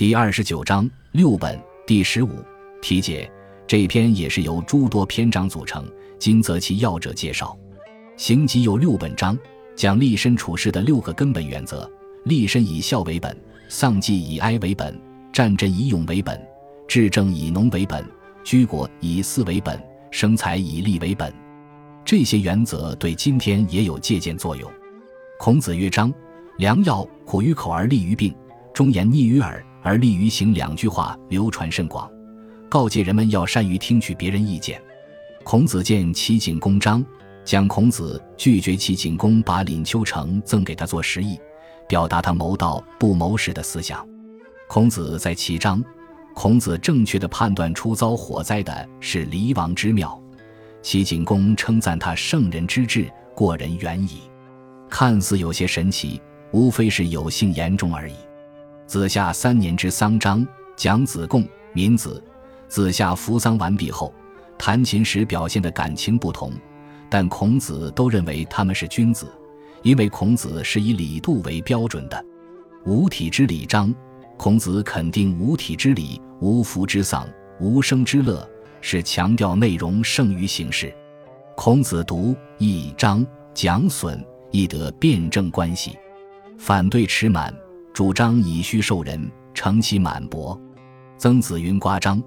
第二十九章六本第十五题解。这篇也是由诸多篇章组成，今择其要者介绍。行集有六本章，讲立身处世的六个根本原则：立身以孝为本，丧祭以哀为本，战阵以勇为本，治政以农为本，居国以祀为本，生财以利为本。这些原则对今天也有借鉴作用。孔子曰：“章，良药苦于口而利于病，忠言逆于耳。”而利于行两句话流传甚广，告诫人们要善于听取别人意见。孔子见齐景公章，讲孔子拒绝齐景公把廪丘城赠给他做食邑，表达他谋道不谋事的思想。孔子在齐章，孔子正确的判断出遭火灾的是离王之庙，齐景公称赞他圣人之志过人远矣，看似有些神奇，无非是有幸言中而已。子夏三年之丧章，讲子贡、闵子。子夏服丧完毕后，弹琴时表现的感情不同，但孔子都认为他们是君子，因为孔子是以礼度为标准的。五体之礼章，孔子肯定五体之礼，无福之丧，无生之乐，是强调内容胜于形式。孔子读一章，讲损，亦得辩证关系，反对持满。主张以虚受人，成其满薄。曾子云：“夸张。”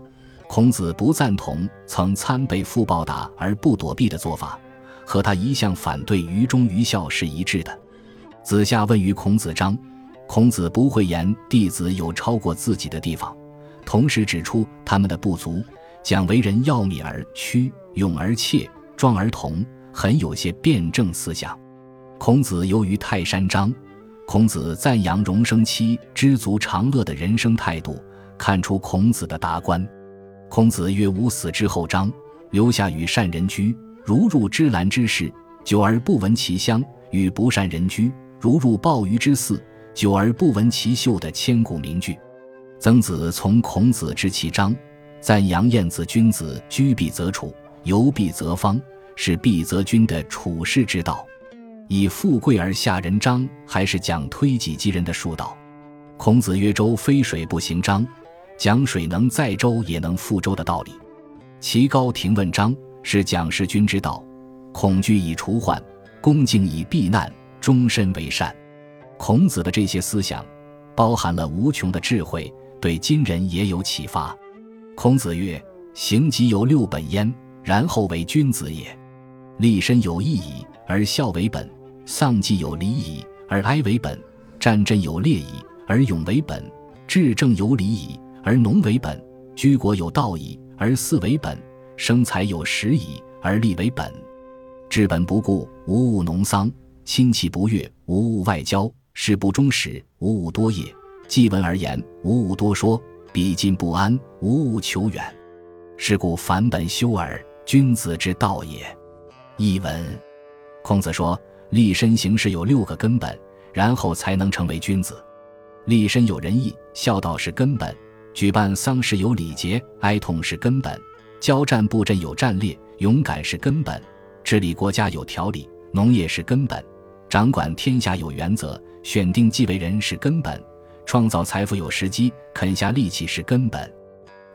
孔子不赞同曾参被父暴打而不躲避的做法，和他一向反对愚忠愚孝是一致的。子夏问于孔子章，孔子不讳言弟子有超过自己的地方，同时指出他们的不足，讲为人要敏而屈，勇而怯，壮而同，很有些辩证思想。孔子游于泰山章。孔子赞扬荣生期知足常乐的人生态度，看出孔子的达观。孔子曰：“吾死之后，章留下与善人居，如入芝兰之室，久而不闻其香；与不善人居，如入鲍鱼之肆，久而不闻其臭。”的千古名句。曾子从孔子之其章，赞扬晏子君子居避则处，游避则方，是避则君的处世之道。以富贵而下人章，还是讲推己及人的术道？孔子曰：“周非水不行章，讲水能载舟也能覆舟的道理。”齐高亭问章，是讲事君之道，恐惧以除患，恭敬以避难，终身为善。孔子的这些思想，包含了无穷的智慧，对今人也有启发。孔子曰：“行己有六本焉，然后为君子也。立身有义矣，而孝为本。”丧祭有礼矣，而哀为本；战阵有烈矣，而勇为本；治政有礼矣，而农为本；居国有道矣，而祀为本；生财有时矣，而利为本。治本不顾，无物农桑；亲戚不悦，无物外交；事不忠始，无物多业；记闻而言，无物多说；比近不安，无物求远。是故反本修耳，君子之道也。译文：孔子说。立身行事有六个根本，然后才能成为君子。立身有仁义，孝道是根本；举办丧事有礼节，哀痛是根本；交战布阵有战略，勇敢是根本；治理国家有条理，农业是根本；掌管天下有原则，选定继位人是根本；创造财富有时机，肯下力气是根本。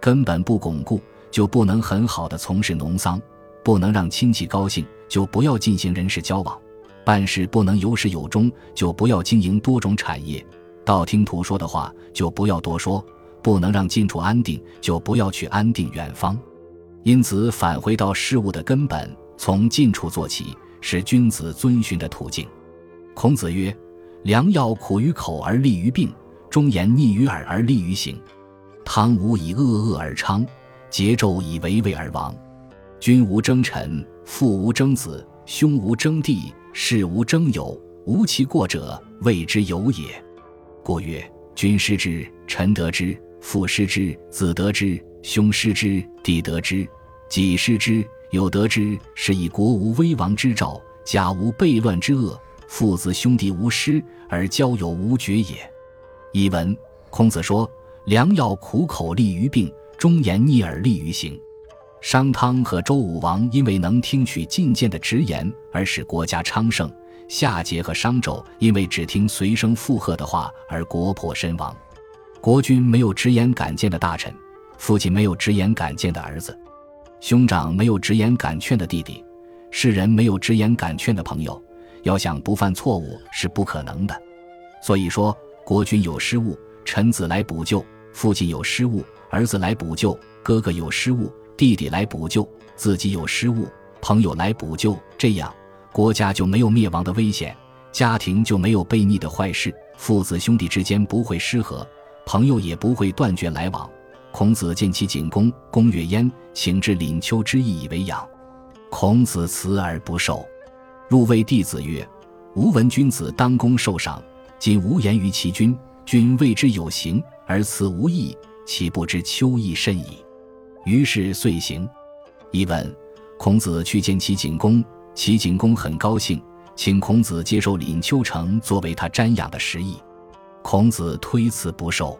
根本不巩固，就不能很好的从事农桑；不能让亲戚高兴，就不要进行人事交往。办事不能有始有终，就不要经营多种产业；道听途说的话，就不要多说；不能让近处安定，就不要去安定远方。因此，返回到事物的根本，从近处做起，是君子遵循的途径。孔子曰：“良药苦于口而利于病，忠言逆于耳而利于行。汤武以恶恶而昌，桀纣以为魏而亡。君无争臣，父无争子，兄无争弟。”事无争友，无其过者，谓之有也。故曰：君失之，臣得之；父失之，子得之；兄失之，弟得之；己失之，友得之。是以国无危亡之兆，家无悖乱之恶，父子兄弟无失，而交友无绝也。译文：孔子说：良药苦口利于病，忠言逆耳利于行。商汤和周武王因为能听取进谏的直言而使国家昌盛，夏桀和商纣因为只听随声附和的话而国破身亡。国君没有直言敢谏的大臣，父亲没有直言敢谏的儿子，兄长没有直言敢劝的弟弟，世人没有直言敢劝的朋友。要想不犯错误是不可能的。所以说，国君有失误，臣子来补救；父亲有失误，儿子来补救；哥哥有失误，弟弟来补救；自己有失误，朋友来补救。这样，国家就没有灭亡的危险，家庭就没有悖逆的坏事，父子兄弟之间不会失和。朋友也不会断绝来往。孔子见其景公，公曰：“焉，请至廪丘之邑以为养。”孔子辞而不受。入谓弟子曰：“吾闻君子当公受赏，今无言于其君，君谓之有行，而辞无益，岂不知秋意甚矣？”于是遂行。一问：孔子去见齐景公，齐景公很高兴，请孔子接受廪丘城作为他瞻仰的食邑。孔子推辞不受，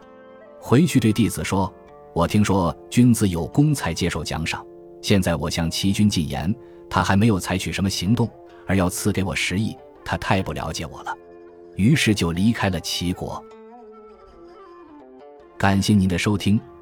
回去对弟子说：“我听说君子有功才接受奖赏，现在我向齐君进言，他还没有采取什么行动，而要赐给我十亿，他太不了解我了。”于是就离开了齐国。感谢您的收听，